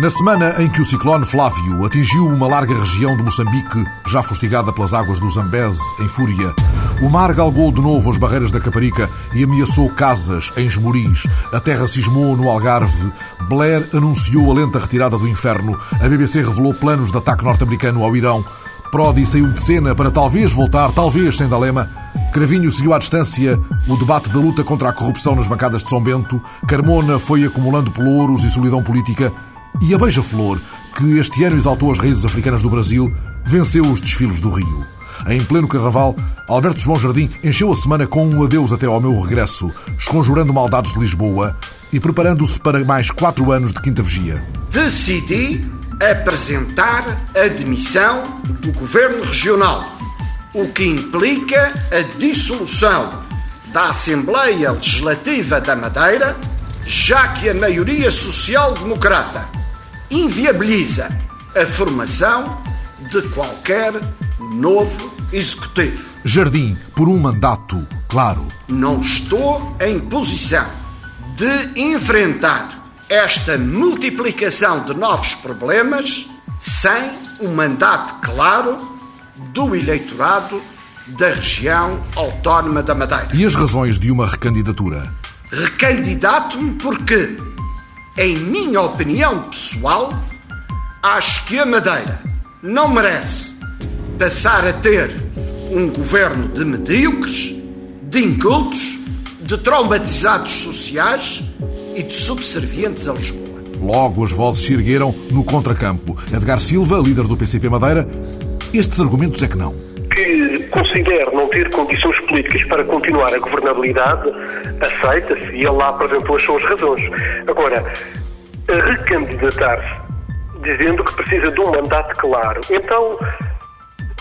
Na semana em que o ciclone Flávio atingiu uma larga região de Moçambique, já fustigada pelas águas do Zambeze em fúria, o mar galgou de novo as barreiras da Caparica e ameaçou casas em Esmoriz. A terra cismou no Algarve. Blair anunciou a lenta retirada do inferno. A BBC revelou planos de ataque norte-americano ao Irão. Prodi saiu de cena para talvez voltar, talvez sem Dalema. Cravinho seguiu à distância o debate da luta contra a corrupção nas bancadas de São Bento. Carmona foi acumulando pelouros e solidão política. E a Beija-Flor, que este ano exaltou as raízes africanas do Brasil, venceu os desfiles do Rio. Em pleno carnaval, Alberto João Jardim encheu a semana com um adeus até ao meu regresso, esconjurando maldades de Lisboa e preparando-se para mais quatro anos de quinta vigia. Decidi apresentar a demissão do Governo Regional, o que implica a dissolução da Assembleia Legislativa da Madeira, já que a maioria social-democrata inviabiliza a formação de qualquer novo executivo. Jardim, por um mandato, claro. Não estou em posição de enfrentar esta multiplicação de novos problemas sem um mandato claro do eleitorado da região autónoma da Madeira. E as razões de uma recandidatura? Recandidato-me porque em minha opinião pessoal, acho que a Madeira não merece passar a ter um governo de medíocres, de incultos, de traumatizados sociais e de subservientes a Lisboa. Logo as vozes se ergueram no contracampo. Edgar Silva, líder do PCP Madeira, estes argumentos é que não que considere não ter condições políticas para continuar a governabilidade, aceita-se e ele lá apresentou as suas razões. Agora, recandidatar-se dizendo que precisa de um mandato claro. Então,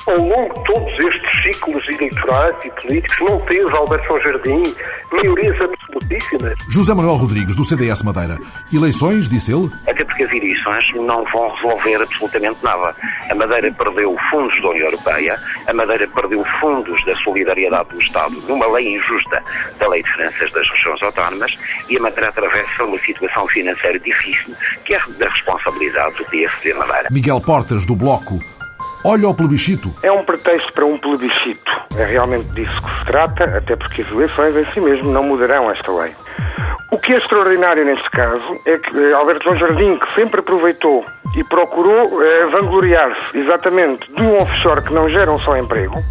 ao longo de todos estes ciclos eleitorais e políticos, não teve Alberto São Jardim maiorias absolutíssimas. José Manuel Rodrigues, do CDS Madeira. Eleições, disse ele? Até porque as eleições não vão resolver absolutamente nada. A Madeira perdeu fundos da União Europeia, a Madeira perdeu fundos da solidariedade do Estado numa lei injusta da Lei de Finanças das Regiões Autónomas e a Madeira atravessa uma situação financeira difícil que é da responsabilidade do PSD Madeira. Miguel Portas, do Bloco. Olha o plebiscito. É um pretexto para um plebiscito. É realmente disso que se trata, até porque as eleições em si mesmo não mudarão esta lei. O que é extraordinário neste caso é que eh, Alberto João Jardim, que sempre aproveitou e procurou eh, vangloriar-se exatamente de um offshore que não gera um só emprego,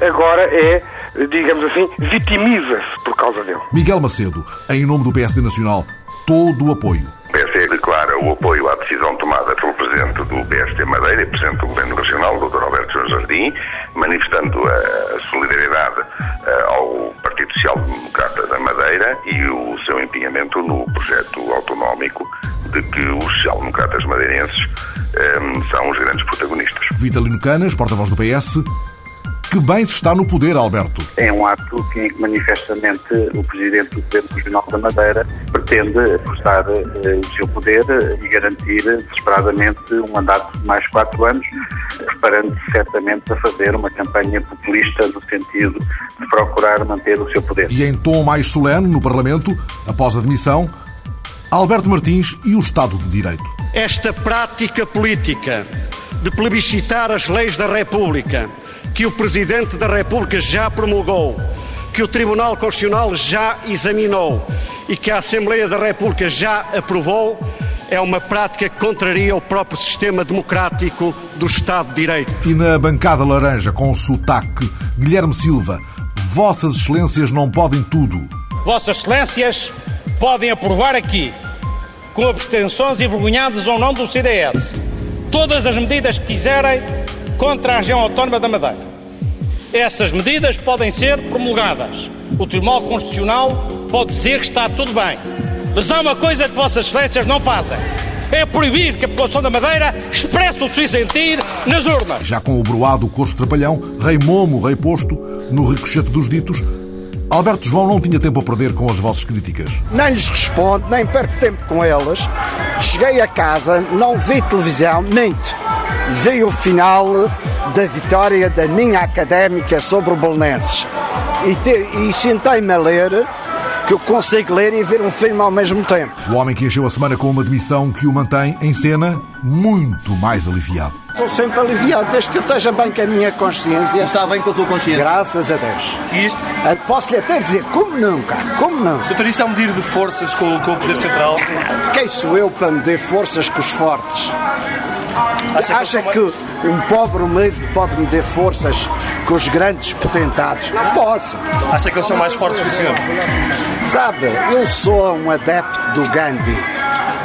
agora é, digamos assim, vitimiza-se por causa dele. Miguel Macedo, em nome do PSD Nacional, todo o apoio. PSD declara o apoio à decisão tomada pelo Presidente do PSD Madeira e Presidente do Governo Regional, Dr. Alberto João Jardim, manifestando a solidariedade eh, ao Partido Social Democrata da Madeira e o seu empenhamento no projeto autonómico de que os social-democratas madeirenses eh, são os grandes protagonistas. Vitalino Canas, porta-voz do PS, que bem se está no poder, Alberto. É um ato que manifestamente o Presidente do Governo Regional da Madeira pretende prestar eh, o seu poder e garantir desesperadamente um mandato de mais quatro anos, preparando-se certamente a fazer uma campanha populista no sentido de procurar manter o seu poder. E em tom mais solene no Parlamento, após a demissão, Alberto Martins e o Estado de Direito. Esta prática política de plebiscitar as leis da República que o Presidente da República já promulgou, que o Tribunal Constitucional já examinou e que a Assembleia da República já aprovou, é uma prática que contraria o próprio sistema democrático do Estado de Direito. E na bancada laranja, com o sotaque, Guilherme Silva, Vossas Excelências não podem tudo. Vossas Excelências podem aprovar aqui, com abstenções envergonhadas ou não do CDS, todas as medidas que quiserem contra a região autónoma da Madeira. Essas medidas podem ser promulgadas o Tribunal Constitucional pode dizer que está tudo bem. Mas há uma coisa que Vossas Excelências não fazem. É proibir que a população da Madeira expresse o seu sentir nas urnas. Já com o broado Corso Trapalhão, rei momo, rei posto, no ricochete dos ditos, Alberto João não tinha tempo a perder com as vozes críticas. Nem lhes respondo, nem perco tempo com elas. Cheguei a casa, não vi televisão, minto. Vi o final da vitória da minha académica sobre o Bolonenses. E, te- e sentei-me a ler, que eu consigo ler e ver um filme ao mesmo tempo. O homem que encheu a semana com uma demissão que o mantém em cena muito mais aliviado. Estou sempre aliviado, desde que eu esteja bem com a minha consciência. Está bem com a sua consciência? Graças a Deus. E isto? Ah, Posso-lhe até dizer, como não, cara? Como não? Doutor, isto é um medir de forças com, com o Poder Central? Quem sou eu para me dar forças com os fortes? Acha Acha, que que, um pobre humilde pode me dar forças com os grandes potentados? Não posso. Acha que eles são mais fortes que o senhor? Sabe, eu sou um adepto do Gandhi.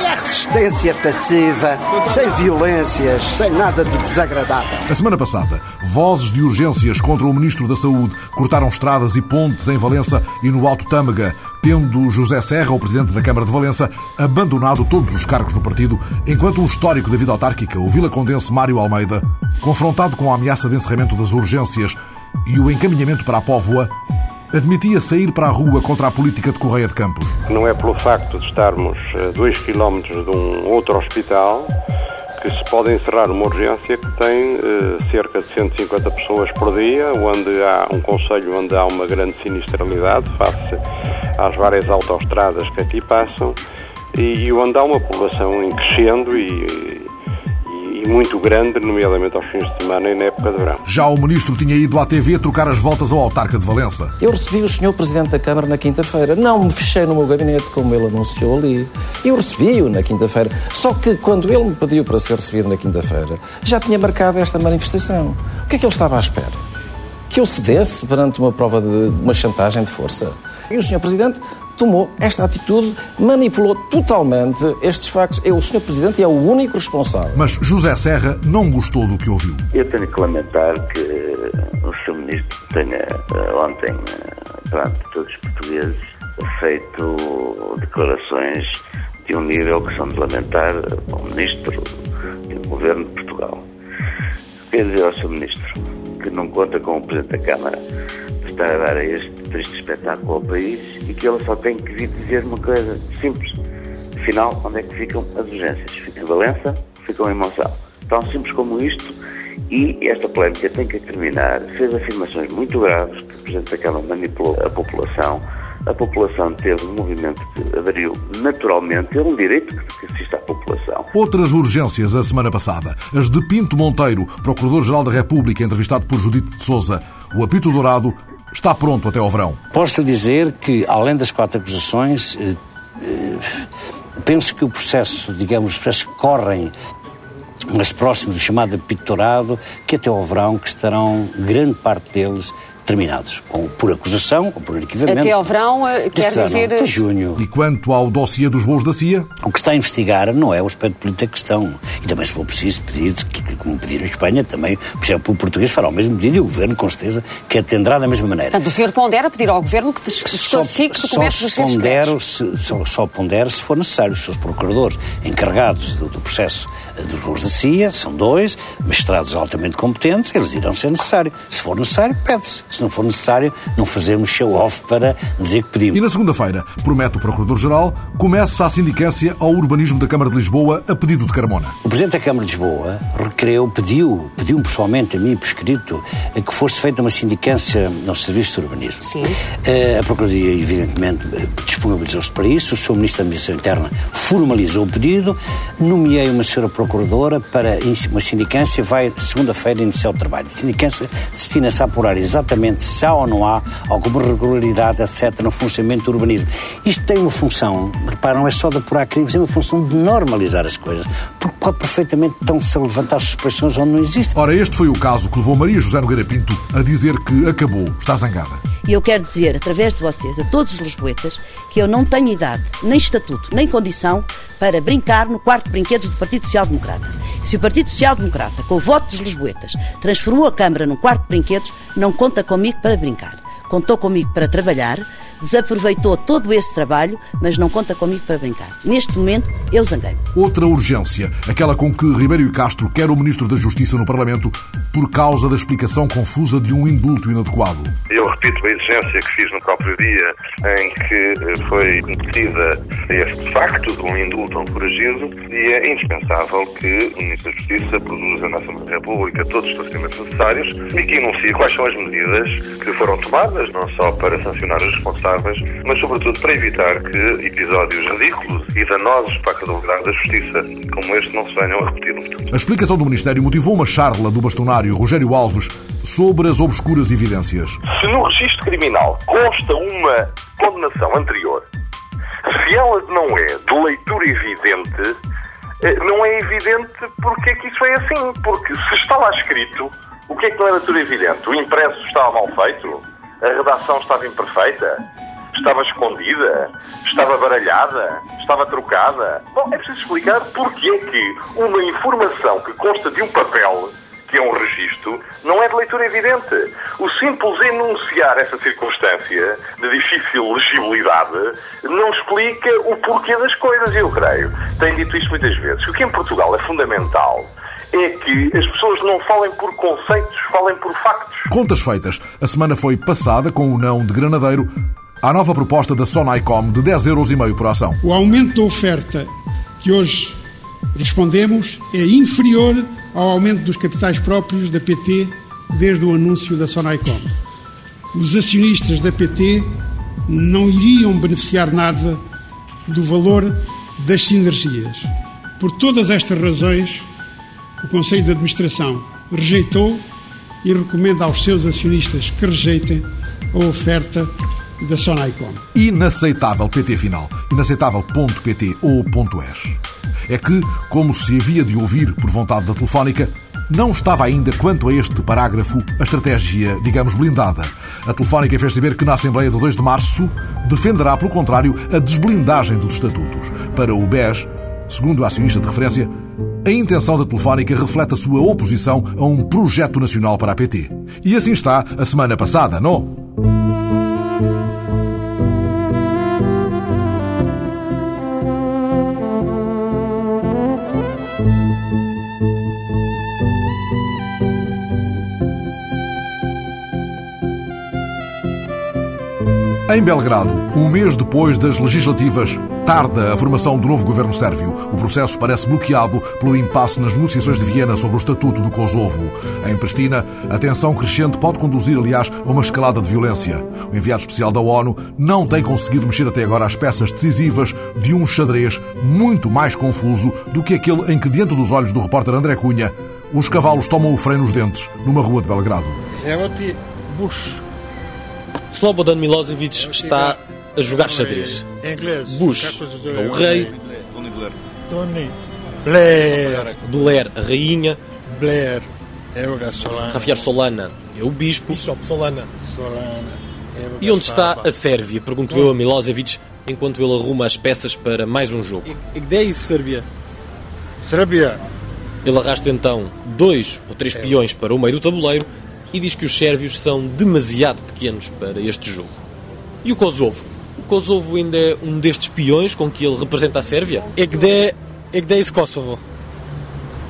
É a resistência passiva, sem violências, sem nada de desagradável. A semana passada, vozes de urgências contra o Ministro da Saúde cortaram estradas e pontes em Valença e no Alto Tâmega, tendo José Serra, o Presidente da Câmara de Valença, abandonado todos os cargos no partido, enquanto um histórico da vida autárquica, o vilacondense Mário Almeida, confrontado com a ameaça de encerramento das urgências e o encaminhamento para a Póvoa, admitia sair para a rua contra a política de Correia de Campos. Não é pelo facto de estarmos a dois quilómetros de um outro hospital que se pode encerrar uma urgência que tem eh, cerca de 150 pessoas por dia, onde há um conselho onde há uma grande sinistralidade face às várias autoestradas que aqui passam e, e onde há uma população em crescendo e, muito grande, nomeadamente aos fins de semana e na época de verão. Já o Ministro tinha ido à TV trocar as voltas ao autarca de Valença. Eu recebi o Sr. Presidente da Câmara na quinta-feira. Não me fechei no meu gabinete, como ele anunciou ali. Eu recebi-o na quinta-feira. Só que quando ele me pediu para ser recebido na quinta-feira, já tinha marcado esta manifestação. O que é que ele estava à espera? Que eu cedesse perante uma prova de uma chantagem de força? E o Sr. Presidente tomou esta atitude, manipulou totalmente estes factos. É o Sr. Presidente e é o único responsável. Mas José Serra não gostou do que ouviu. Eu tenho que lamentar que o Sr. Ministro tenha eh, ontem, eh, perante todos os portugueses, feito declarações de um nível que são de lamentar ao Ministro e ao Governo de Portugal. Quero dizer ao Sr. Ministro que não conta com o Presidente da Câmara para estar a dar este triste espetáculo ao país e que ele só tem que vir dizer uma coisa simples. Afinal, onde é que ficam as urgências? Ficam em Valença, ficam em Monção. Tão simples como isto e esta polémica tem que terminar. Fez afirmações muito graves que o Presidente da Câmara manipulou a população. A população teve um movimento que aderiu naturalmente, é um direito que assiste à população. Outras urgências a semana passada. As de Pinto Monteiro, Procurador-Geral da República, entrevistado por Judite de Souza. O apito dourado está pronto até ao verão. Posso lhe dizer que, além das quatro acusações, eh, eh, penso que o processo, digamos, os processos que correm mais próximos do chamado apito dourado, que até ao verão, que estarão grande parte deles terminados, ou por acusação, ou por arquivamento. Até ao verão, eh, quer verão, dizer. Até junho. E quanto ao dossiê dos voos da CIA? O que está a investigar não é o aspecto político da questão. E também, se for preciso, pedir, como pediram em Espanha, também, por exemplo, o português fará o mesmo pedido e o governo, com certeza, que atenderá da mesma maneira. Portanto, o senhor pondera pedir ao governo que des- que desclassifique documentos dos seus pondero, se, só, só pondero se for necessário. Os seus procuradores encarregados do, do processo eh, dos voos da CIA, são dois, magistrados altamente competentes, eles irão ser necessário. Se for necessário, pede-se. Se não for necessário, não fazemos show-off para dizer que pedimos. E na segunda-feira, promete o Procurador-Geral, começa a sindicância ao urbanismo da Câmara de Lisboa a pedido de Carmona. O Presidente da Câmara de Lisboa requereu, pediu, pediu-me pessoalmente, a mim, por escrito, que fosse feita uma sindicância nos serviços de urbanismo. Sim. Eh, A Procuradoria, evidentemente, disponibilizou-se para isso. O Sr. Ministro da Administração Interna formalizou o pedido. Nomeei uma senhora Procuradora para in- uma sindicância. Vai, segunda-feira, iniciar o trabalho. A sindicância destina-se a apurar exatamente se há ou não há alguma regularidade, etc., no funcionamento do urbanismo. Isto tem uma função, repara, não é só de apurar crimes, é uma função de normalizar as coisas. Porque pode perfeitamente então-se levantar suspeições onde não existem. Ora, este foi o caso que levou Maria José Nogueira Pinto a dizer que acabou, está zangada. E eu quero dizer, através de vocês, a todos os lisboetas, que eu não tenho idade, nem estatuto, nem condição para brincar no quarto de brinquedos do Partido Social Democrata. Se o Partido Social Democrata, com o voto dos lisboetas, transformou a Câmara num quarto de brinquedos, não conta comigo para brincar. contou comigo para trabalhar, desaproveitou todo esse trabalho, mas não conta comigo para brincar. Neste momento, eu zanguei-me. Outra urgência, aquela com que Ribeiro e Castro quer o Ministro da Justiça no Parlamento por causa da explicação confusa de um indulto inadequado. Eu repito a exigência que fiz no próprio dia em que eh, foi cometida este facto de um indulto a um foragido e é indispensável que o Ministro da Justiça produza na Assembleia da República todos os esclarecimentos necessários e que enuncie quais são as medidas que foram tomadas, não só para sancionar os responsáveis, mas sobretudo para evitar que episódios ridículos e danosos para a credibilidade da Justiça como este não se venham a repetir no futuro. A explicação do Ministério motivou uma charla do bastonário Rogério Alves sobre as obscuras evidências. Se no registro criminal consta uma condenação anterior, se ela não é de leitura evidente, eh, não é evidente porque é que isso é assim. Porque se está lá escrito, o que é que não é leitura evidente? O impresso estava mal feito? A redação estava imperfeita? Estava escondida? Estava baralhada? Estava trocada? Bom, é preciso explicar porque que uma informação que consta de um papel que é um registro, não é de leitura evidente. O simples enunciar essa circunstância de difícil legibilidade não explica o porquê das coisas, eu creio. Tenho dito isto muitas vezes. O que em Portugal é fundamental é que as pessoas não falem por conceitos, falem por factos. Contas feitas. A semana foi passada com o não de Granadeiro à nova proposta da Sonaicom de 10,5 euros por ação. O aumento da oferta que hoje respondemos é inferior ao aumento dos capitais próprios da PT desde o anúncio da Sonaicom. Os acionistas da PT não iriam beneficiar nada do valor das sinergias. Por todas estas razões, o Conselho de Administração rejeitou e recomenda aos seus acionistas que rejeitem a oferta da Sonaicom. Inaceitável PT final. Inaceitável.pt ou .es. É que, como se havia de ouvir por vontade da Telefónica, não estava ainda quanto a este parágrafo a estratégia, digamos, blindada. A Telefónica fez saber que na Assembleia de 2 de Março defenderá, pelo contrário, a desblindagem dos estatutos. Para o BES, segundo a acionista de referência, a intenção da Telefónica reflete a sua oposição a um projeto nacional para a PT. E assim está a semana passada, não? Em Belgrado, um mês depois das legislativas, tarda a formação do novo governo sérvio. O processo parece bloqueado pelo impasse nas negociações de Viena sobre o Estatuto do Kosovo. Em Pristina, a tensão crescente pode conduzir, aliás, a uma escalada de violência. O enviado especial da ONU não tem conseguido mexer até agora as peças decisivas de um xadrez muito mais confuso do que aquele em que, diante dos olhos do repórter André Cunha, os cavalos tomam o freio nos dentes numa rua de Belgrado. Evo ti Bush. Slobodan Milosevic está a jogar xadrez. Bush é o rei. Tony Blair. Blair, a rainha. Blair. Evo ga Solana. Javier Solana é o bispo. Solana. Solana. E onde está a Sérvia? Pergunto eu a Milosevic enquanto ele arruma as peças para mais um jogo. E gde je Srbija? Srbija. Ele arrasta então dois ou três peões para o meio do tabuleiro e diz que os sérvios são demasiado pequenos para este jogo. E o Kosovo? O Kosovo ainda é um destes peões com que ele representa a Sérvia? E gde, e gde je iz Kosovo?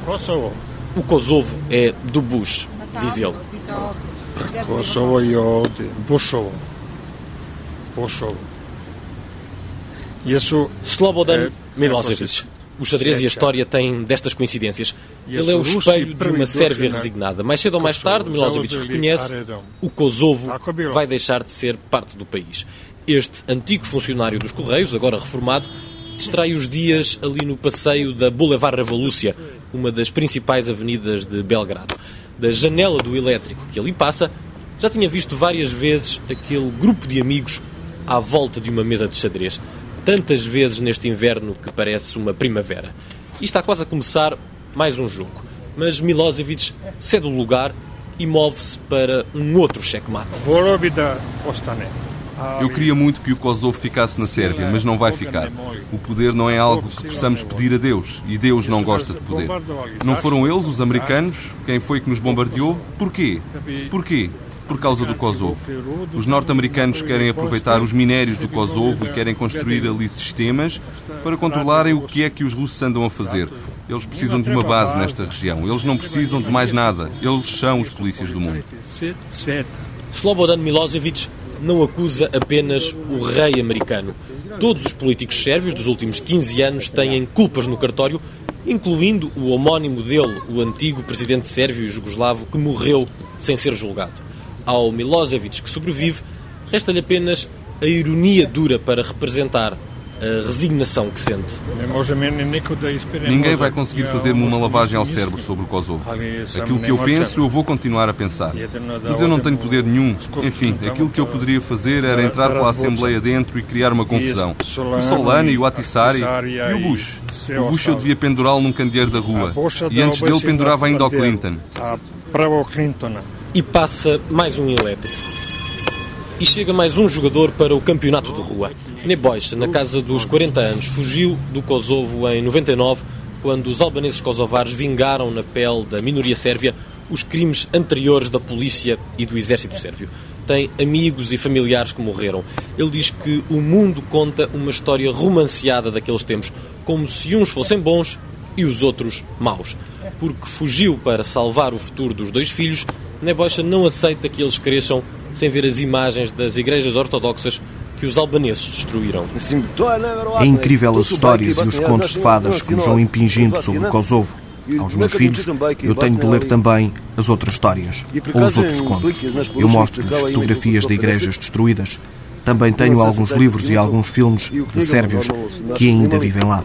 Kosovo. O Kosovo é do Bush, diz ele. Kosovo je ovdje. Bushovo. Bushovo. Jesu... Slobodan e, Milosevic. O xadrez e a história têm destas coincidências. Ele é o espelho de uma Sérvia resignada. Mais cedo ou mais tarde, Milosevic reconhece o Kosovo vai deixar de ser parte do país. Este antigo funcionário dos Correios, agora reformado, distrai os dias ali no passeio da Boulevard Revolúcia, uma das principais avenidas de Belgrado. Da janela do elétrico que ali passa, já tinha visto várias vezes aquele grupo de amigos à volta de uma mesa de xadrez. Tantas vezes neste inverno que parece uma primavera. E está quase a começar mais um jogo. Mas Milosevic cede o lugar e move-se para um outro checkmate. Volio bi da ostane. Eu queria muito que o Kosovo ficasse na Sérvia, mas não vai ficar. O poder não é algo que possamos pedir a Deus, e Deus não gosta de poder. Não foram eles, os americanos, quem foi que nos bombardeou? Porquê? Porquê? por causa do Kosovo. Os norte-americanos querem aproveitar os minérios do Kosovo e querem construir ali sistemas para controlarem o que é que os russos andam a fazer. Eles precisam de uma base nesta região. Eles não precisam de mais nada. Eles são os polícias do mundo. Slobodan Milosevic não acusa apenas o rei americano. Todos os políticos sérvios dos últimos 15 anos têm culpas no cartório, incluindo o homónimo dele, o antigo presidente sérvio e jugoslavo, que morreu sem ser julgado. Ao Milosevic, que sobrevive, resta-lhe apenas a ironia dura para representar a resignação que sente. Ninguém vai conseguir fazer-me uma lavagem ao cérebro sobre o Kosovo. Aquilo que eu penso, eu vou continuar a pensar. Mas eu não tenho poder nenhum. Enfim, aquilo que eu poderia fazer era entrar pela Assembleia dentro e criar uma confusão. O Solani, o Atissari e o Bush. O Bush eu devia pendurá-lo num candeeiro da rua. E antes dele pendurava ainda o Clinton. E passa mais um elétrico e chega mais um jogador para o campeonato de rua. Nebojsa, na casa dos 40 anos, fugiu do Kosovo em 99, quando os albaneses kosovares vingaram na pele da minoria sérvia os crimes anteriores da polícia e do exército sérvio. Tem amigos e familiares que morreram. Ele diz que o mundo conta uma história romanceada daqueles tempos, como se uns fossem bons e os outros maus. Porque fugiu para salvar o futuro dos dois filhos, Nebojsa não aceita que eles cresçam sem ver as imagens das igrejas ortodoxas que os albaneses destruíram. É incrível as histórias e os contos de fadas que nos vão impingindo sobre o Kosovo. Aos meus filhos, eu tenho de ler também as outras histórias, ou os outros contos. Eu mostro-lhes fotografias de igrejas destruídas. Também tenho alguns livros e alguns filmes de sérvios que ainda vivem lá.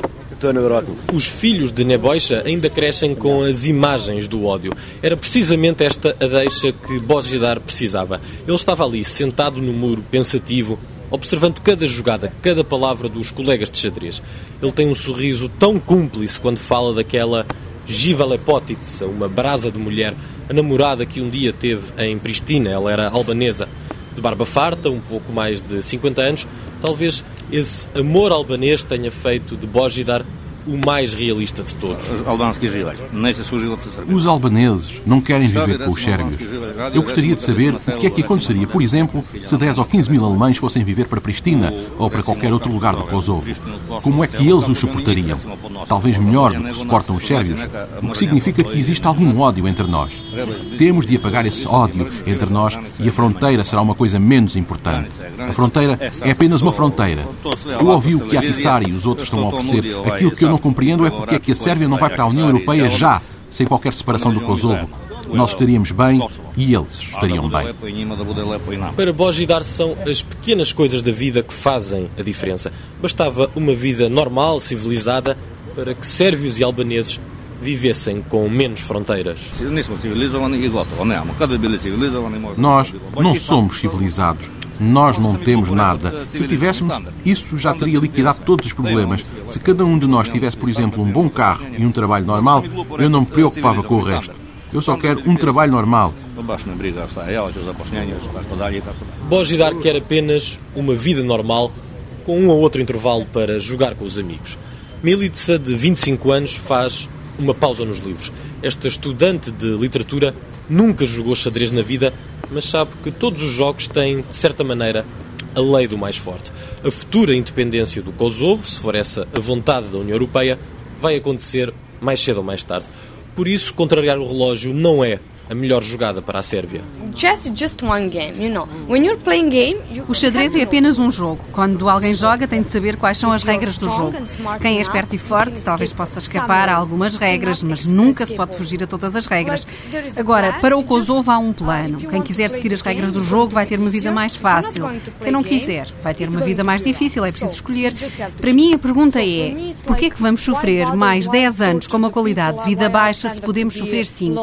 Os filhos de Nebojsa ainda crescem com as imagens do ódio. Era precisamente esta a deixa que Bozidar precisava. Ele estava ali, sentado no muro, pensativo, observando cada jogada, cada palavra dos colegas de xadrez. Ele tem um sorriso tão cúmplice quando fala daquela Giva Lepotitsa, uma brasa de mulher, a namorada que um dia teve em Pristina. Ela era albanesa, de barba farta, um pouco mais de 50 anos, Talvez esse amor albanês tenha feito de Bojidar o mais realista de todos. Os albaneses não querem viver com os sérvios. Eu gostaria de saber o que é que aconteceria, por exemplo, se 10 ou 15 mil alemães fossem viver para Pristina ou para qualquer outro lugar do Kosovo. Como é que eles os suportariam? Talvez melhor do que suportam os sérvios, o que significa que existe algum ódio entre nós. Temos de apagar esse ódio entre nós e a fronteira será uma coisa menos importante. A fronteira é apenas uma fronteira. Eu ouvi o que a Tissari e os outros estão a oferecer. Aquilo que eu não compreendo é porque é que a Sérvia não vai para a União Europeia já, sem qualquer separação do Kosovo. Nós estaríamos bem e eles estariam bem. Para Bojidar são as pequenas coisas da vida que fazem a diferença. Bastava uma vida normal, civilizada, para que sérvios e albaneses vivessem com menos fronteiras. Nós não somos civilizados. Nós não temos nada. Se tivéssemos, isso já teria liquidado todos os problemas. Se cada um de nós tivesse, por exemplo, um bom carro e um trabalho normal, eu não me preocupava com o resto. Eu só quero um trabalho normal. Bojidar quer apenas uma vida normal, com um ou outro intervalo para jogar com os amigos. Militsa, de 25 anos, faz uma pausa nos livros. Esta estudante de literatura nunca jogou xadrez na vida, mas sabe que todos os jogos têm, de certa maneira, a lei do mais forte. A futura independência do Kosovo, se for essa a vontade da União Europeia, vai acontecer mais cedo ou mais tarde. Por isso, contrariar o relógio não é a melhor jogada para a Sérvia. O xadrez é apenas um jogo. Quando alguém joga, tem de saber quais são as regras do jogo. Quem é esperto e forte talvez possa escapar a algumas regras, mas nunca se pode fugir a todas as regras. Agora, para o Kosovo há um plano. Quem quiser seguir as regras do jogo vai ter uma vida mais fácil. Quem não quiser vai ter uma vida mais difícil, é preciso escolher. Para mim, a pergunta é: por que é que vamos sofrer mais 10 anos com uma qualidade de vida baixa se podemos sofrer 5?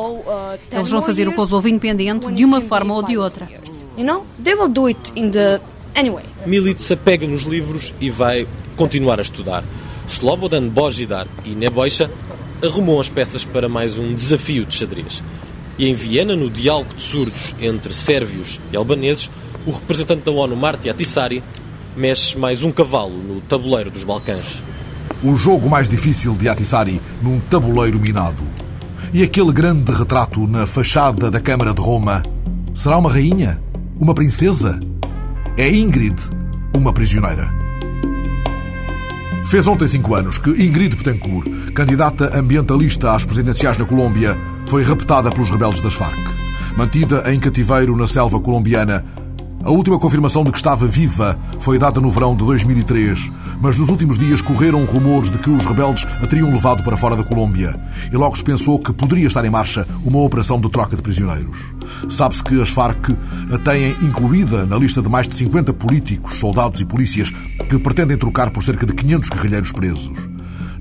Eles vão fazer o Kosovo independente de uma forma ou de outra. Milica pega nos livros e vai continuar a estudar. Slobodan Bojidar e Nebojsa arrumam as peças para mais um desafio de xadrez. E em Viena, no diálogo de surdos entre sérvios e albaneses, o representante da ONU, Marti Atissari, mexe mais um cavalo no tabuleiro dos Balcãs. O jogo mais difícil de Atissari num tabuleiro minado. E aquele grande retrato na fachada da Câmara de Roma Será uma rainha? Uma princesa? É Ingrid uma prisioneira? Fez ontem cinco anos que Ingrid Betancourt, candidata ambientalista às presidenciais na Colômbia, foi raptada pelos rebeldes das Farc. Mantida em cativeiro na selva colombiana, a última confirmação de que estava viva foi dada no verão de 2003, mas nos últimos dias correram rumores de que os rebeldes a teriam levado para fora da Colômbia e logo se pensou que poderia estar em marcha uma operação de troca de prisioneiros. Sabe-se que as Farc a têm incluída na lista de mais de 50 políticos, soldados e polícias que pretendem trocar por cerca de 500 guerrilheiros presos.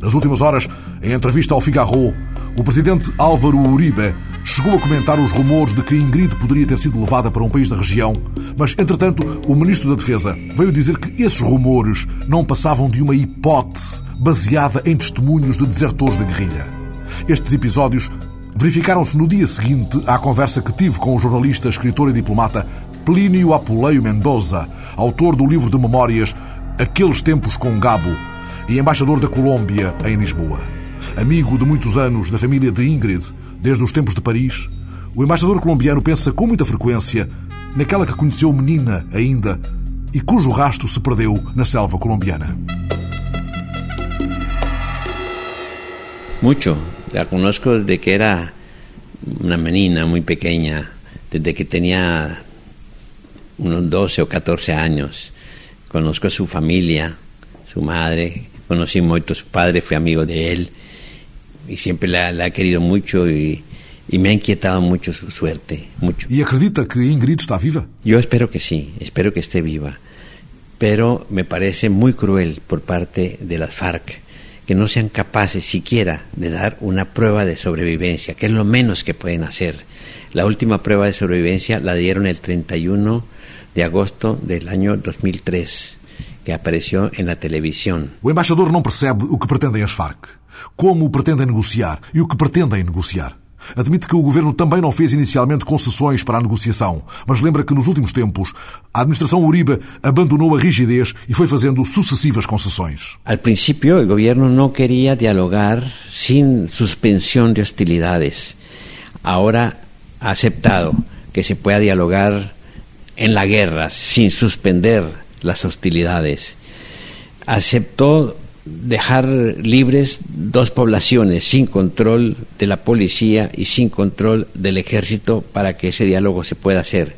Nas últimas horas, em entrevista ao Figaro, o presidente Álvaro Uribe chegou a comentar os rumores de que Ingrid poderia ter sido levada para um país da região, mas, entretanto, o ministro da Defesa veio dizer que esses rumores não passavam de uma hipótese baseada em testemunhos de desertores da guerrilha. Estes episódios verificaram-se no dia seguinte à conversa que tive com o jornalista, escritor e diplomata Plínio Apuleio Mendoza, autor do livro de memórias Aqueles Tempos com Gabo e embaixador da Colômbia em Lisboa. Amigo de muitos anos da família de Ingrid, desde os tempos de Paris, o embaixador colombiano pensa com muita frequência naquela que conheceu menina ainda e cujo rastro se perdeu na selva colombiana. Mucho. La conozco desde que era una menina muy pequeña, desde que tenía unos 12 o 14 años. Conozco a su familia, su madre, conocí mucho a su padre, fui amigo de él y siempre la, la he querido mucho y, y, me ha inquietado mucho su suerte, mucho. ¿Y acredita que Ingrid está viva? Yo espero que sí, espero que esté viva, pero me parece muy cruel por parte de las FARC que no sean capaces siquiera de dar una prueba de sobrevivencia, que es lo menos que pueden hacer. La última prueba de sobrevivencia la dieron el 31 de agosto del año 2003, que apareció en la televisión. O embaixador não percebe o que pretendem as FARC. Como pretendem negociar e o que pretendem negociar. Admite que o governo também não fez inicialmente concessões para a negociação, mas lembra que nos últimos tempos a administração Uribe abandonou a rigidez e foi fazendo sucessivas concessões. Al princípio, o governo não queria dialogar sem suspensão de hostilidades. Agora ha aceptado que se pueda dialogar en la guerra sin suspender las hostilidades. Aceptó dejar libres dos poblaciones sin control de la policía y sin control del ejército para que ese diálogo se pueda hacer.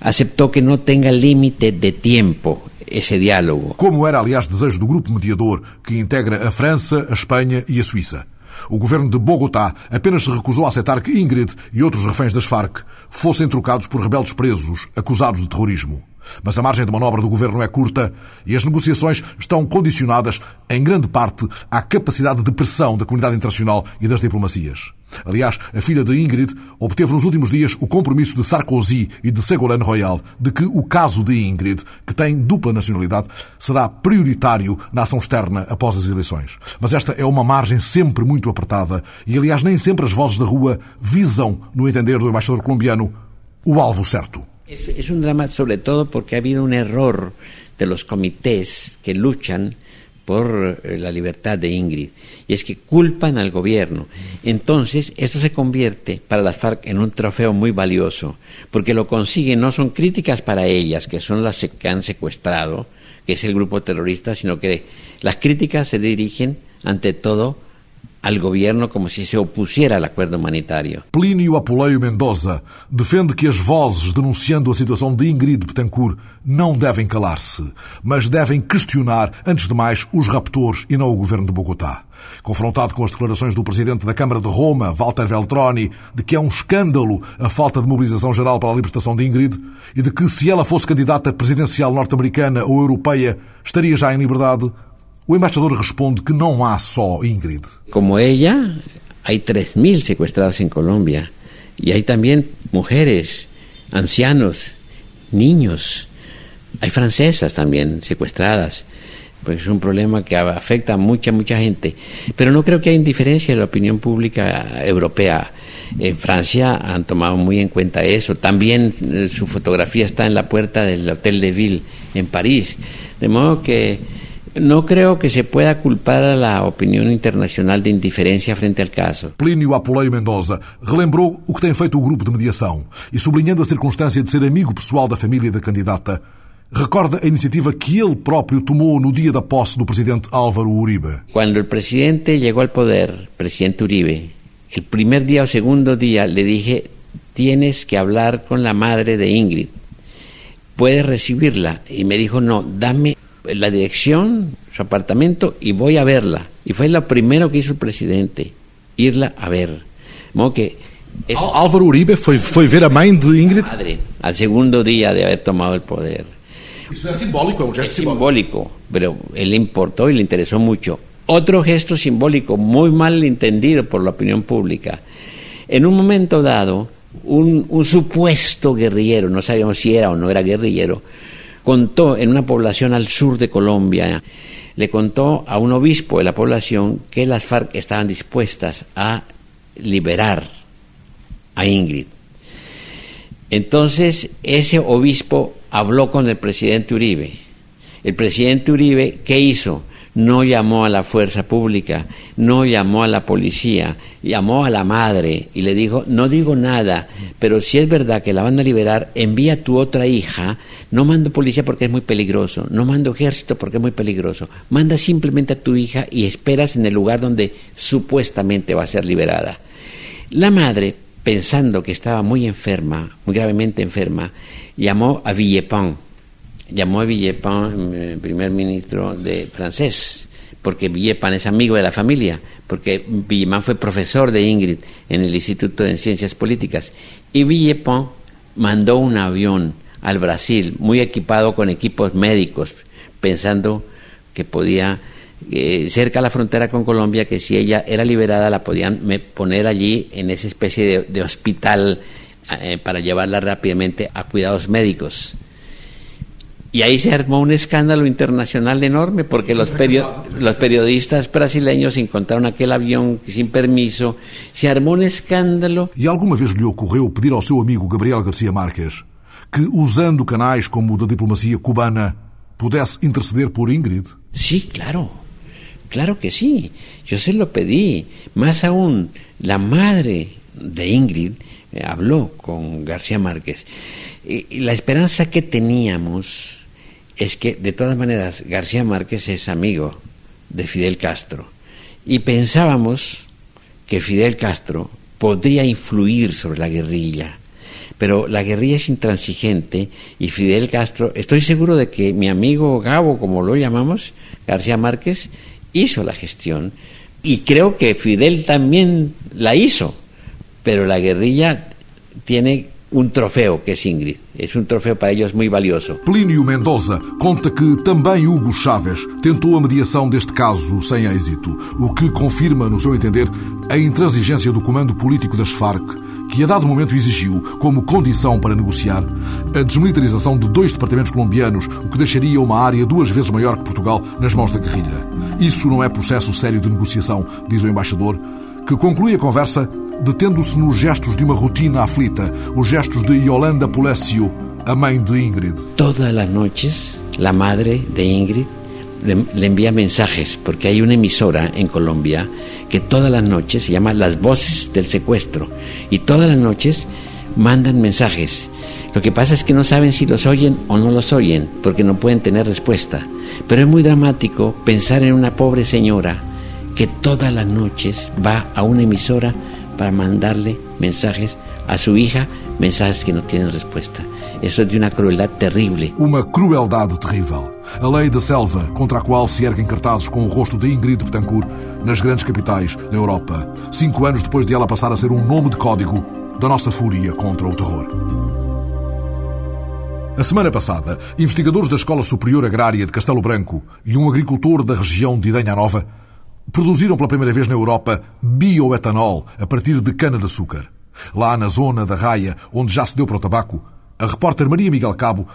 Aceptó que no tenga límite de tiempo esse diálogo. Como era, aliás, desejo do grupo mediador que integra a França, a Espanha e a Suíça. O governo de Bogotá apenas se recusou a aceitar que Ingrid e outros reféns das Farc fossem trocados por rebeldes presos acusados de terrorismo. Mas a margem de manobra do governo é curta e as negociações estão condicionadas, em grande parte, à capacidade de pressão da comunidade internacional e das diplomacias. Aliás, a filha de Ingrid obteve nos últimos dias o compromisso de Sarkozy e de Ségolène Royal de que o caso de Ingrid, que tem dupla nacionalidade, será prioritário na ação externa após as eleições. Mas esta é uma margem sempre muito apertada e, aliás, nem sempre as vozes da rua visam, no entender do embaixador colombiano, o alvo certo. Es, un drama sobre todo porque ha habido un error de los comités que luchan por eh, la libertad de Ingrid, y es que culpan al gobierno. Entonces, esto se convierte para las FARC en un trofeo muy valioso, porque lo consiguen, no son críticas para ellas, que son las que han secuestrado, que es el grupo terrorista, sino que las críticas se dirigen, ante todo, al governo como se se opusiera ao acordo humanitário. Plínio Apuleio Mendoza defende que as vozes denunciando a situação de Ingrid Betancourt não devem calar-se, mas devem questionar, antes de mais, os raptores e não o governo de Bogotá. Confrontado com as declarações do presidente da Câmara de Roma, Walter Veltroni, de que é um escândalo a falta de mobilização geral para a libertação de Ingrid e de que, se ela fosse candidata presidencial norte-americana ou europeia, estaria já em liberdade, o embaixador responde que não há só Ingrid. Como ella, hay 3.000 secuestrados en Colombia y hay también mujeres, ancianos, niños. Hay francesas también secuestradas. Pues es un problema que afecta a mucha, mucha gente. Pero no creo que haya indiferencia en la opinión pública europea. En Francia han tomado muy en cuenta eso. También eh, su fotografía está en la puerta del Hotel de Ville en París. De modo que No creo que se pueda culpar a la opinión internacional de indiferencia frente al caso. Plínio Apuleio Mendoza relembrou o que tem feito o grupo de mediação e, sublinhando a circunstância de ser amigo pessoal da família da candidata, recorda a iniciativa que ele próprio tomou no dia da posse do presidente Álvaro Uribe. Quando o presidente chegou ao poder, presidente Uribe, o primeiro dia ou segundo dia le dije, tienes que hablar con la madre de Ingrid, puedes recibirla. Y me dijo, no, dame la dirección, su apartamento y voy a verla. Y fue lo primero que hizo el presidente, irla a ver. Como que eso, Álvaro Uribe foi, foi ver a mãe de Ingrid? Madre, al segundo día de haber tomado el poder. Eso es simbólico, es un gesto es simbólico, pero él le importó y le interesó mucho. Otro gesto simbólico, muy mal entendido por la opinión pública. En un momento dado, un, un supuesto guerrillero, no sabíamos si era o no era guerrillero, contó en una población al sur de Colombia, le contó a un obispo de la población que las FARC estaban dispuestas a liberar a Ingrid. Entonces ese obispo habló con el presidente Uribe. El presidente Uribe, ¿qué hizo? No llamó a la fuerza pública, no llamó a la policía, llamó a la madre y le dijo, no digo nada, pero si es verdad que la van a liberar, envía a tu otra hija, no mando policía porque es muy peligroso, no mando ejército porque es muy peligroso, manda simplemente a tu hija y esperas en el lugar donde supuestamente va a ser liberada. La madre, pensando que estaba muy enferma, muy gravemente enferma, llamó a Villepin, llamó a Villepin, el primer ministro de francés, porque Villepin es amigo de la familia, porque Villepin fue profesor de Ingrid en el Instituto de Ciencias Políticas, y Villepin mandó un avión al Brasil, muy equipado con equipos médicos, pensando que podía, eh, cerca a la frontera con Colombia, que si ella era liberada la podían poner allí en esa especie de, de hospital eh, para llevarla rápidamente a cuidados médicos. Y ahí se armó un escándalo internacional enorme porque los, perio los periodistas brasileños encontraron aquel avión sin permiso, se armó un escándalo. E alguma vez lhe ocorreu pedir ao seu amigo Gabriel Garcia Marques que, usando canais como o da diplomacia cubana, pudesse interceder por Ingrid? Sí, claro. Claro que sí. Yo se lo pedí. Más aún, la madre de Ingrid eh, habló con García Márquez. Y, y la esperanza que teníamos es que, de todas maneras, García Márquez es amigo de Fidel Castro. Y pensábamos que Fidel Castro podría influir sobre la guerrilla. Pero la guerrilla es intransigente y Fidel Castro, estoy seguro de que mi amigo Gabo, como lo llamamos, García Márquez, hizo la gestión. Y creo que Fidel también la hizo, pero la guerrilla tiene um troféu que é Ingrid. É um troféu para eles muito valioso. Plínio Mendoza conta que também Hugo Chávez tentou a mediação deste caso sem êxito, o que confirma, no seu entender, a intransigência do comando político das Farc, que a dado momento exigiu, como condição para negociar, a desmilitarização de dois departamentos colombianos, o que deixaria uma área duas vezes maior que Portugal nas mãos da guerrilha. Isso não é processo sério de negociação, diz o embaixador, que conclui a conversa detendo-se nos gestos de uma rotina aflita, os gestos de Yolanda Pulesio, a mãe de Ingrid. Todas as noites, a madre de Ingrid le envía mensajes, porque hay una emisora en Colombia que todas las noches se llama Las Voces del Secuestro, y todas las noches mandan mensajes. Lo que pasa es que no saben si los oyen o no los oyen, porque no pueden tener respuesta. Pero es muy dramático pensar en una pobre señora que todas las noches va a una emisora para mandarle mensajes a su hija, mensajes que no tienen respuesta. Isso é de uma crueldade terrível. Uma crueldade terrível. A lei da selva, contra a qual se erguem cartazes com o rosto de Ingrid Betancourt nas grandes capitais da Europa. Cinco anos depois de ela passar a ser um nome de código da nossa fúria contra o terror. A semana passada, investigadores da Escola Superior Agrária de Castelo Branco e um agricultor da região de Idenha Nova produziram pela primeira vez na Europa bioetanol a partir de cana-de-açúcar. Lá na zona da Raia, onde já se deu para o tabaco, a repórter Maria Miguel Cabo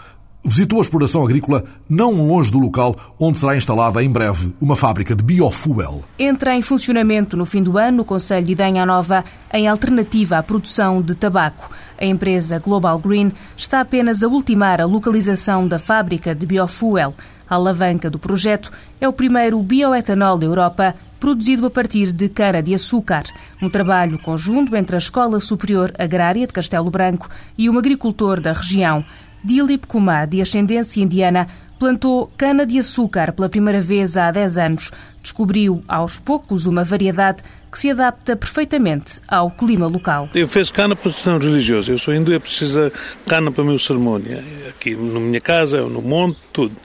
visitou a exploração agrícola não longe do local onde será instalada em breve uma fábrica de biofuel. Entra em funcionamento no fim do ano no Conselho de Idenha Nova em alternativa à produção de tabaco. A empresa Global Green está apenas a ultimar a localização da fábrica de biofuel A alavanca do projeto é o primeiro bioetanol da Europa produzido a partir de cana-de-açúcar. Um trabalho conjunto entre a Escola Superior Agrária de Castelo Branco e um agricultor da região. Dilip Kumar, de ascendência indiana, plantou cana-de-açúcar pela primeira vez há 10 anos. Descobriu, aos poucos, uma variedade que se adapta perfeitamente ao clima local. Eu fiz cana para questão religiosa. Eu sou hindu e preciso cana para a minha cerimónia. Aqui na minha casa, no monte, tudo.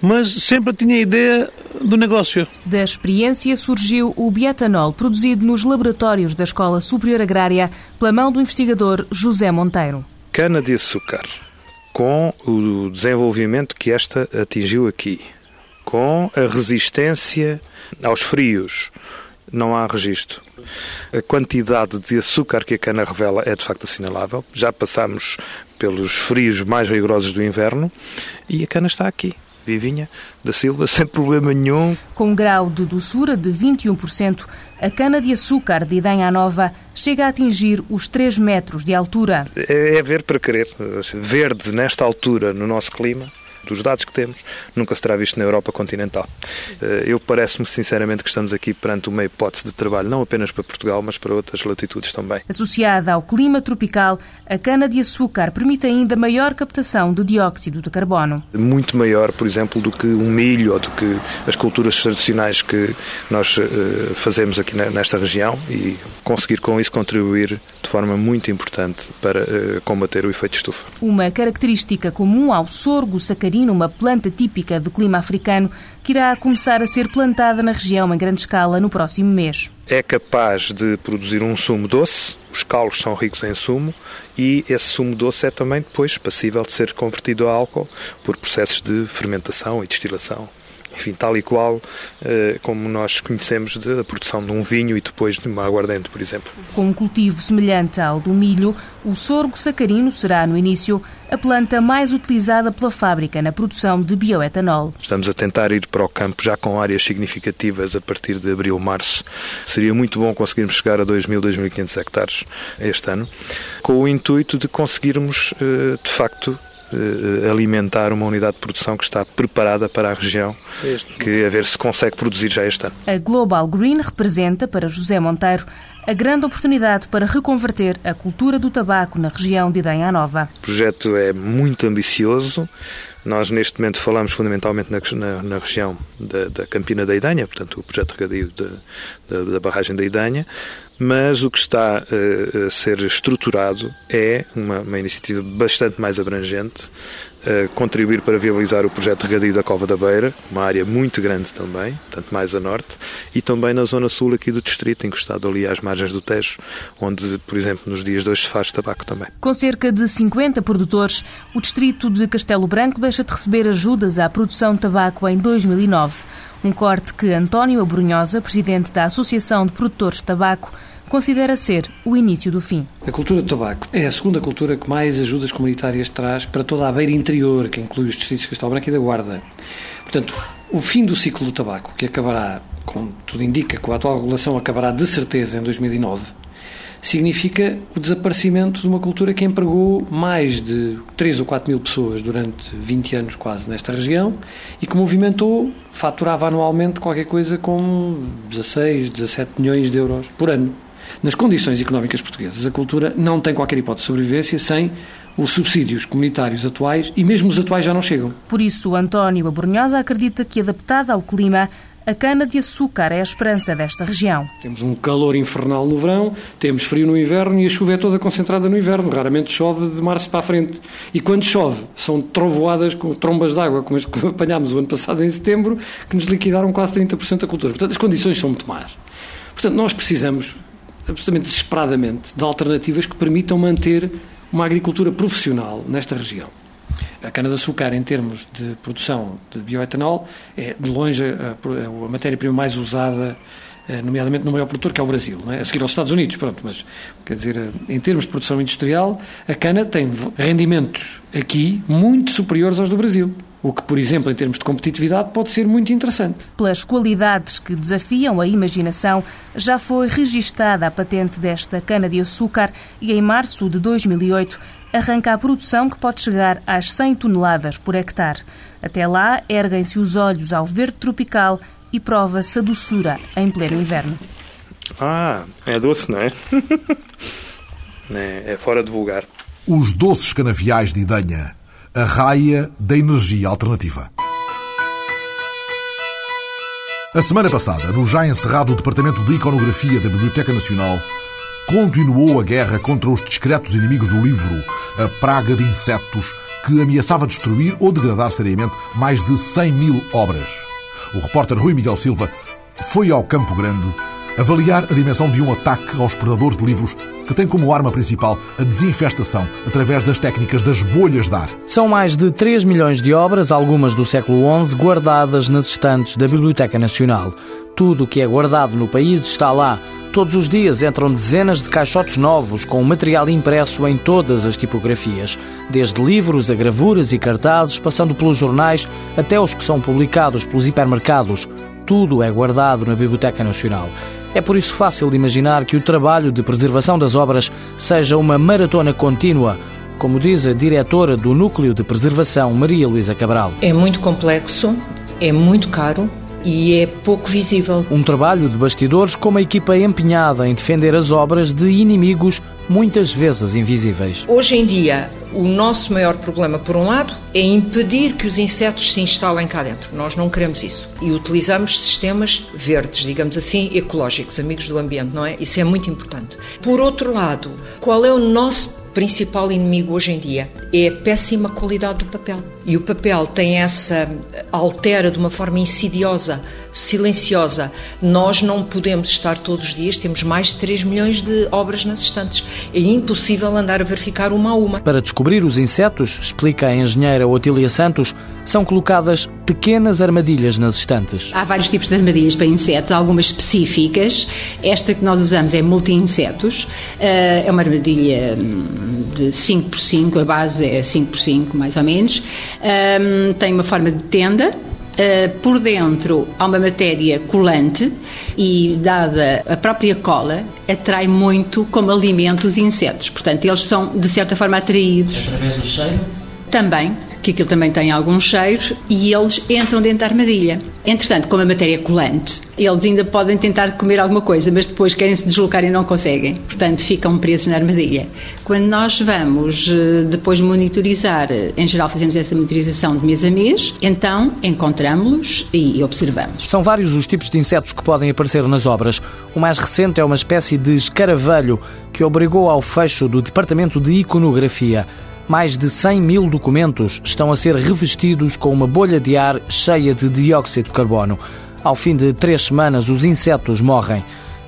Mas sempre tinha a ideia do negócio. Da experiência surgiu o bietanol, produzido nos laboratórios da Escola Superior Agrária pela mão do investigador José Monteiro. Cana de açúcar com o desenvolvimento que esta atingiu aqui, com a resistência aos frios, não há registro. A quantidade de açúcar que a cana revela é de facto assinalável. Já passamos pelos frios mais rigorosos do inverno e a cana está aqui. Vivinha da Silva, sem problema nenhum. Com um grau de doçura de 21%, a cana-de-açúcar de Idanha Nova chega a atingir os 3 metros de altura. É, é ver para querer. Verde nesta altura, no nosso clima, dos dados que temos, nunca se terá visto na Europa continental. Eh, eu parece-me sinceramente que estamos aqui perante uma hipótese de trabalho não apenas para Portugal, mas para outras latitudes também. Associada ao clima tropical, a cana-de-açúcar permite ainda maior captação de dióxido de carbono. Muito maior, por exemplo, do que um milho ou do que as culturas tradicionais que nós eh, fazemos aqui nesta região e conseguir com isso contribuir de forma muito importante para eh, combater o efeito estufa. Uma característica comum ao sorgo sacarino uma planta típica do clima africano, que irá começar a ser plantada na região em grande escala no próximo mês. É capaz de produzir um sumo doce, os caulos são ricos em sumo, e esse sumo doce é também depois passível de ser convertido a álcool por processos de fermentação e destilação enfim, tal e qual eh, como nós conhecemos da produção de um vinho e depois de uma aguardente, por exemplo. Com um cultivo semelhante ao do milho, o sorgo sacarino será, no início, a planta mais utilizada pela fábrica na produção de bioetanol. Estamos a tentar ir para o campo já com áreas significativas a partir de abril, março. Seria muito bom conseguirmos chegar a 2.000, 2.500 hectares este ano, com o intuito de conseguirmos, eh, de facto, alimentar uma unidade de produção que está preparada para a região, que a ver se consegue produzir já este ano. A Global Green representa, para José Monteiro, a grande oportunidade para reconverter a cultura do tabaco na região de Idanha Nova. O projeto é muito ambicioso. Nós, neste momento, falamos fundamentalmente na, na, na região da, da, Campina da Idanha, portanto, o projeto de regadio da, da, barragem da Idanha, mas o que está uh, a ser estruturado é uma, uma iniciativa bastante mais abrangente, uh, contribuir para viabilizar o projeto de regadio da Cova da Beira, uma área muito grande também, portanto mais a norte, e também na zona sul aqui do distrito, encostado ali às margens do Tejo, onde, por exemplo, nos dias de hoje se faz tabaco também. Com cerca de 50 produtores, o distrito de Castelo Branco deixa de receber ajudas à produção de tabaco em 2009. Um corte que António Abrunhosa, presidente da Associação de Produtores de Tabaco, considera ser o início do fim. A cultura do tabaco é a segunda cultura que mais ajudas comunitárias traz para toda a beira interior, que inclui os distritos de Castelo Branco e da Guarda. Portanto, o fim do ciclo do tabaco, que acabará, como tudo indica, com a atual regulação acabará de certeza em 2009, significa o desaparecimento de uma cultura que empregou mais de 3 ou 4 mil pessoas durante 20 anos quase nesta região e que movimentou, faturava anualmente qualquer coisa como 16, 17 milhões de euros por ano. Nas condições económicas portuguesas, a cultura não tem qualquer hipótese de sobrevivência sem os subsídios comunitários atuais e mesmo os atuais já não chegam. Por isso, António Abrunhosa acredita que, adaptada ao clima, a cana-de-açúcar é a esperança desta região. Temos um calor infernal no verão, temos frio no inverno e a chuva é toda concentrada no inverno. Raramente chove de março para a frente. E quando chove, são trovoadas com trombas de água, como as que apanhámos o ano passado em setembro, que nos liquidaram quase 30% da cultura. Portanto, as condições são muito más. Portanto, nós precisamos, absolutamente desesperadamente, de alternativas que permitam manter uma agricultura profissional nesta região. A cana-de-açúcar, em termos de produção de bioetanol, é de longe a, a matéria-prima mais usada, nomeadamente no maior produtor, que é o Brasil, é? a seguir aos Estados Unidos. Pronto, mas, quer dizer, em termos de produção industrial, a cana tem rendimentos aqui muito superiores aos do Brasil. O que, por exemplo, em termos de competitividade, pode ser muito interessante. Pelas qualidades que desafiam a imaginação, já foi registada a patente desta cana-de-açúcar e, em março de 2008, arranca a produção que pode chegar às 100 toneladas por hectare. Até lá, erguem-se os olhos ao verde tropical e prova-se a doçura em pleno inverno. Ah, é doce, não é? é, é fora de vulgar. Os doces canaviais de Idanha, a raia da energia alternativa. A semana passada, no já encerrado Departamento de Iconografia da Biblioteca Nacional, continuou a guerra contra os discretos inimigos do livro, a praga de insetos que ameaçava destruir ou degradar seriamente mais de 100 mil obras. O repórter Rui Miguel Silva foi ao Campo Grande avaliar a dimensão de um ataque aos predadores de livros que tem como arma principal a desinfestação através das técnicas das bolhas de ar. São mais de 3 milhões de obras, algumas do século XI, guardadas nas estantes da Biblioteca Nacional. Tudo o que é guardado no país está lá. Todos os dias entram dezenas de caixotes novos com material impresso em todas as tipografias, desde livros a gravuras e cartazes, passando pelos jornais até os que são publicados pelos hipermercados. Tudo é guardado na Biblioteca Nacional. É por isso fácil de imaginar que o trabalho de preservação das obras seja uma maratona contínua, como diz a diretora do Núcleo de Preservação, Maria Luísa Cabral. É muito complexo, é muito caro, e é pouco visível. Um trabalho de bastidores com uma equipa empenhada em defender as obras de inimigos muitas vezes invisíveis. Hoje em dia, o nosso maior problema, por um lado, é impedir que os insetos se instalem cá dentro. Nós não queremos isso. E utilizamos sistemas verdes, digamos assim, ecológicos, amigos do ambiente, não é? Isso é muito importante. Por outro lado, qual é o nosso principal inimigo hoje em dia é a péssima qualidade do papel. E o papel tem essa. altera de uma forma insidiosa, silenciosa. Nós não podemos estar todos os dias, temos mais de 3 milhões de obras nas estantes. É impossível andar a verificar uma a uma. Para descobrir os insetos, explica a engenheira Otília Santos, são colocadas pequenas armadilhas nas estantes. Há vários tipos de armadilhas para insetos, algumas específicas. Esta que nós usamos é multi-insetos. Eh, é uma armadilha hum, de 5 por 5 a base é 5 por 5 mais ou menos. Hum, tem uma forma de tenda, Uh, por dentro há uma matéria colante e, dada a própria cola, atrai muito como alimento os insetos. Portanto, eles são, de certa forma, atraídos. Através do cheiro? Também, que aquilo também tem algum cheiro, e eles entram dentro da armadilha. Entretanto, como a matéria é colante, eles ainda podem tentar comer alguma coisa, mas depois querem se deslocar e não conseguem. Portanto, ficam presos na armadilha. Quando nós vamos eh, depois monitorizar, eh, em geral fazemos essa monitorização de mês a mês, então encontramos-los e observamos. São vários os tipos de insetos que podem aparecer nas obras. O mais recente é uma espécie de escaravelho que obrigou ao fecho do Departamento de Iconografia mais de 100 mil documentos estão a ser revestidos com uma bolha de ar cheia de dióxido de carbono. Ao fim de três semanas, os insetos morrem.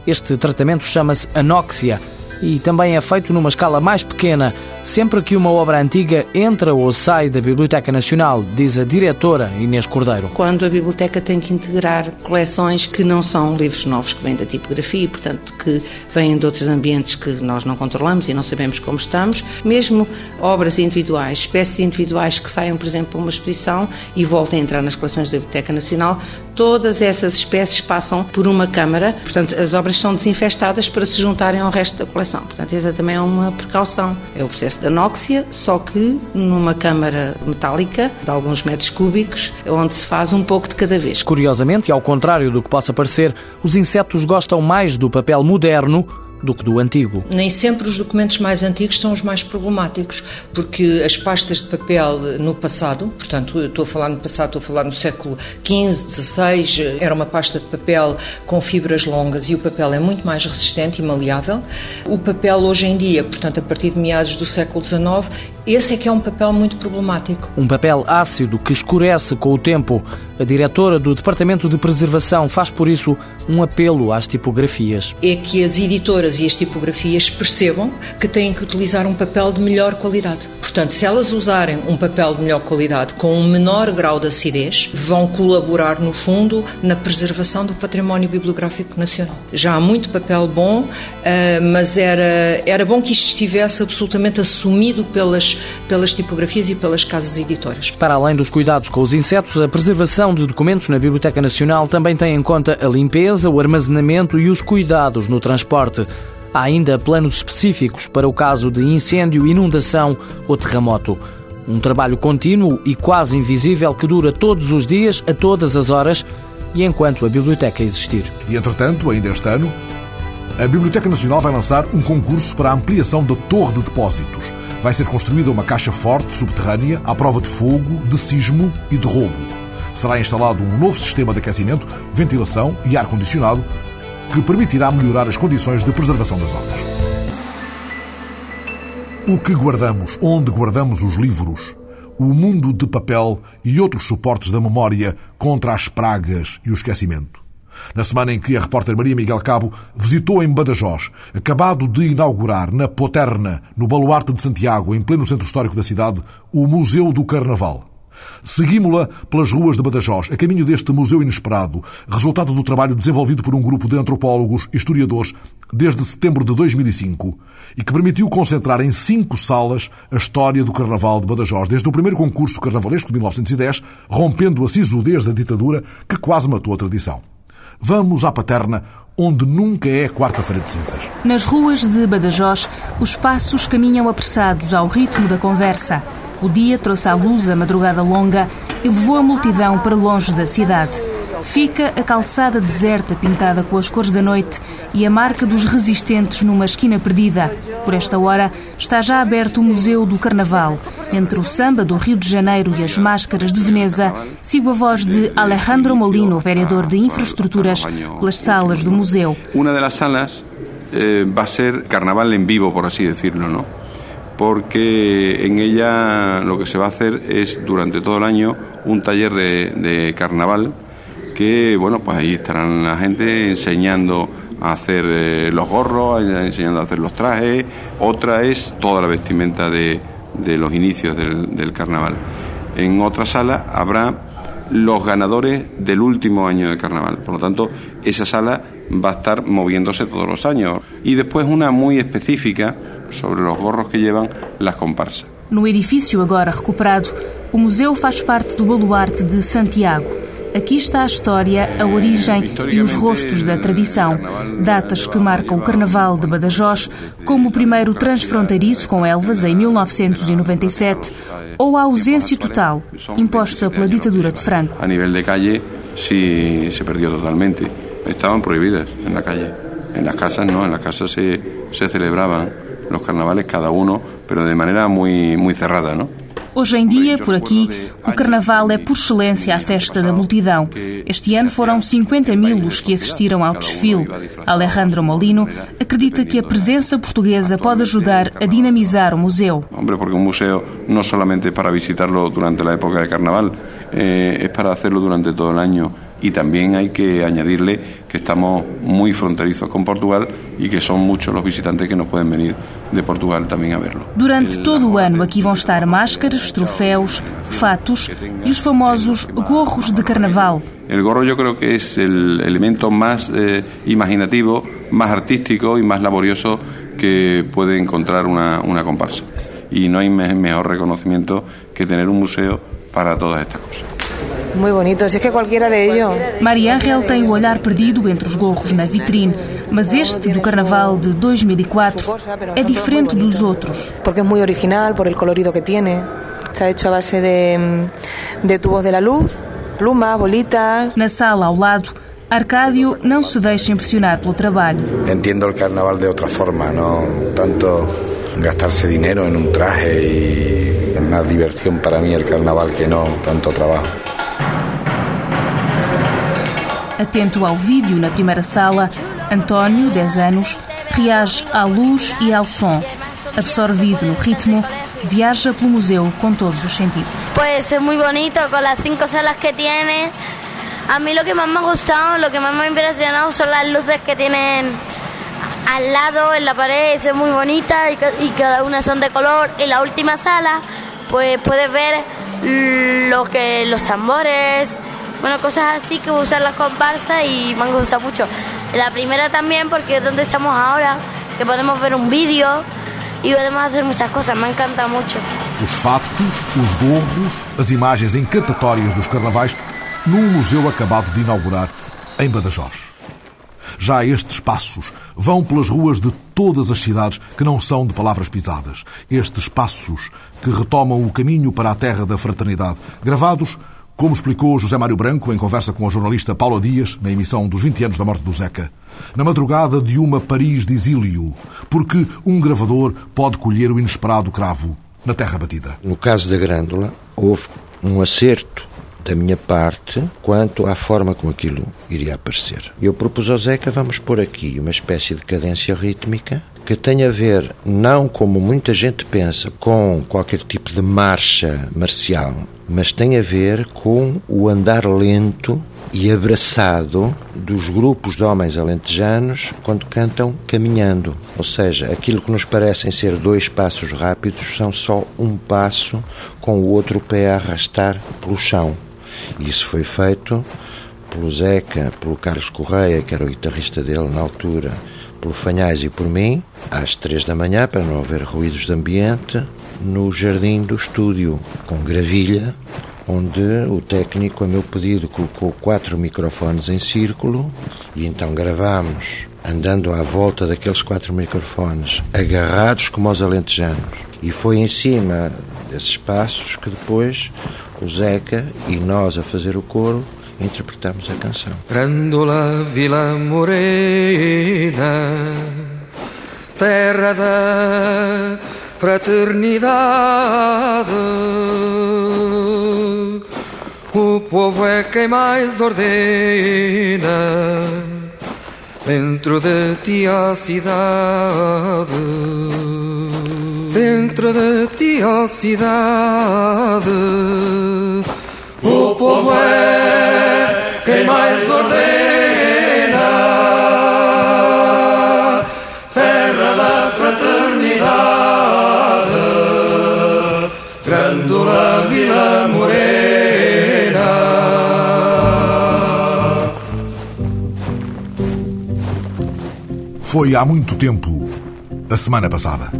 Este tratamento chama-se anóxia e também é feito numa escala mais pequena, sempre que uma obra antiga entra ou sai da Biblioteca Nacional, diz a diretora Inês Cordeiro. Quando a biblioteca tem que integrar coleções que não são livros novos que vêm da tipografia, portanto que vêm de outros ambientes que nós não controlamos e não sabemos como estamos, mesmo obras individuais, espécies individuais que saiam, por exemplo, para uma exposição e voltem a entrar nas coleções da Biblioteca Nacional, todas essas espécies passam por uma câmara, portanto as obras são desinfestadas para se juntarem ao resto da coleção Portanto, essa também é uma precaução. É o processo da anóxia, só que numa câmara metálica de alguns metros cúbicos, onde se faz um pouco de cada vez. Curiosamente, e ao contrário do que possa parecer, os insetos gostam mais do papel moderno do que do antigo. Nem sempre os documentos mais antigos são os mais problemáticos, porque as pastas de papel no passado, portanto, estou a falar no passado, estou a falar no século XV, XVI, era uma pasta de papel com fibras longas e o papel é muito mais resistente e maleável. O papel hoje em dia, portanto, a partir de meados do século XIX, esse é que é um papel muito problemático. Um papel ácido que escurece com o tempo. A diretora do Departamento de Preservação faz por isso um apelo às tipografias. É que as editoras e as tipografias percebam que têm que utilizar um papel de melhor qualidade. Portanto, se elas usarem um papel de melhor qualidade com um menor grau de acidez, vão colaborar, no fundo, na preservação do património bibliográfico nacional. Já há muito papel bom, eh, mas era, era bom que isto estivesse absolutamente assumido pelas, pelas tipografias e pelas casas editoras. Para além dos cuidados com os insetos, a preservação de documentos na Biblioteca Nacional também tem em conta a limpeza, o armazenamento e os cuidados no transporte. Há ainda planos específicos para o caso de incêndio, inundação ou terremoto. Um trabalho contínuo e quase invisível que dura todos os dias, a todas as horas e enquanto a biblioteca existir. E entretanto, ainda este ano, a Biblioteca Nacional vai lançar um concurso para a ampliação da torre de depósitos. Vai ser construída uma caixa forte subterrânea à prova de fogo, de sismo e de roubo. Será instalado um novo sistema de aquecimento, ventilação e ar-condicionado que permitirá melhorar as condições de preservação das obras. O que guardamos, onde guardamos os livros, o mundo de papel e outros suportes da memória contra as pragas e o esquecimento. Na semana em que a repórter Maria Miguel Cabo visitou em Badajoz, acabado de inaugurar na Poterna, no Baluarte de Santiago, em pleno centro histórico da cidade, o Museu do Carnaval. Seguimos-la pelas ruas de Badajoz, a caminho deste museu inesperado, resultado do trabalho desenvolvido por um grupo de antropólogos e historiadores desde setembro de 2005 e que permitiu concentrar em cinco salas a história do Carnaval de Badajoz, desde o primeiro concurso carnavalesco de 1910, rompendo a sisudez da ditadura que quase matou a tradição. Vamos à Paterna, onde nunca é quarta-feira de cinzas. Nas ruas de Badajoz, os passos caminham apressados ao ritmo da conversa. O dia trouxe à luz a madrugada longa e levou a multidão para longe da cidade. Fica a calçada deserta pintada com as cores da noite e a marca dos resistentes numa esquina perdida. Por esta hora está já aberto o Museu do Carnaval. Entre o samba do Rio de Janeiro e as máscaras de Veneza, sigo a voz de Alejandro Molino, vereador de Infraestruturas, pelas salas do museu. Uma das salas eh, vai ser carnaval em vivo, por assim decirlo, não? Porque en ella lo que se va a hacer es durante todo el año un taller de, carnaval que, bueno, pues ahí estarán la gente enseñando a hacer eh, los gorros, enseñando a hacer los trajes. Otra es toda la vestimenta de, de los inicios del, del, carnaval. En otra sala habrá los ganadores del último año de carnaval. Por lo tanto, esa sala va a estar moviéndose todos los años. Y después una muy específica sobre los gorros que llevan las comparsas. No edifício agora recuperado, o museu faz parte do baluarte de Santiago. Aqui está a história, a origem e os rostos da tradição. Datas que marcam o Carnaval de Badajoz, como o primeiro transfronteiriço com Elvas em 1997, ou a ausência total, imposta pela ditadura de Franco. A nível de calle, sí se perdió totalmente. Estaban prohibidas en la calle. En las casas no, en las casas se, se celebraban los carnavales cada uno, pero de manera muy, muy cerrada, ¿no? Hoje em dia, por aqui, o Carnaval é por excelência a festa da multidão. Este ano foram 50 mil os que assistiram ao desfile. Alejandro Molino acredita que a presença portuguesa pode ajudar a dinamizar o museu. Hombre, porque um museu não somente é para visitarlo durante a época de Carnaval, es para hacerlo durante todo el año. Y también hay que añadirle que estamos muy fronterizos con Portugal y que son muchos los visitantes que nos pueden venir de Portugal también a verlo. Durante todo o ano aqui vão estar máscaras, troféus, fatos e os famosos gorros de carnaval. El gorro yo creo que es el elemento más eh, imaginativo, más artístico y más laborioso que puede encontrar una, una comparsa. Y no hay mejor reconocimiento que tener un museo para todas estas cosas. Muy bonito, si es que cualquiera de ellos. Maria Angel tem o olhar perdido entre os gorros na vitrine, mas este do Carnaval de 2004 é diferente dos outros. Porque é muito original, por el colorido que tiene. Está hecho a base de, de tubos de la luz, plumas, bolitas. Na sala ao lado, Arcádio não se deixa impressionar pelo trabalho. Entendo o carnaval de outra forma, não tanto gastarse dinero en un traje y es más diversión para mí el carnaval que no tanto trabajo. Atento ao vídeo na primeira sala, António, 10 anos, reage à luz e ao som. Absorvido no ritmo, viaja pelo museu com todos os sentidos. Pues es muy bonito con las cinco salas que tiene. A mí lo que más me gustado, lo que más me ha impresionado son las luces que tienen al lado en la pared, es muy bonita y, y cada una son de color. En la última sala, pues puedes ver lo que los tambores, bueno, cosas así que usan las comparsas y me gusta mucho. La primera también porque es donde estamos ahora, que podemos ver un vídeo e podemos fazer muitas coisas, me encanta muito. Os fatos, os gorros, as imagens encantatórias dos carnavais num museu acabado de inaugurar em Badajoz. Já estes passos vão pelas ruas de todas as cidades que não são de palavras pisadas. Estes passos que retomam o caminho para a terra da fraternidade, gravados como explicou José Mário Branco em conversa com a jornalista Paula Dias, na emissão dos 20 anos da morte do Zeca, na madrugada de uma Paris de exílio, porque um gravador pode colher o inesperado cravo na terra batida. No caso da Grândola, houve um acerto da minha parte quanto à forma como aquilo iria aparecer. Eu propus ao Zeca, vamos pôr aqui uma espécie de cadência rítmica que tem a ver, não como muita gente pensa, com qualquer tipo de marcha marcial, mas tem a ver com o andar lento e abraçado dos grupos de homens alentejanos quando cantam caminhando. Ou seja, aquilo que nos parecem ser dois passos rápidos são só um passo com o outro pé a arrastar pelo chão. Isso foi feito pelo Zeca, pelo Carlos Correia, que era o guitarrista dele na altura, pelo Fanhais e por mim, às três da manhã, para não haver ruídos de ambiente, no jardim do estúdio, com gravilha, onde o técnico, a meu pedido, colocou quatro microfones em círculo e então gravámos andando à volta daqueles quatro microfones, agarrados como os alentejanos. E foi em cima desses passos que depois o Zeca e nós a fazer o coro interpretamos a canção. Grândola Vila Morena, terra da fraternidade, o povo é quem mais ordena dentro de ti a cidade. Dentro de ti a cidade o povo é quem mais ordena. Terra da fraternidade, Grândola Vila Morena. Foi há muito tempo, a semana passada.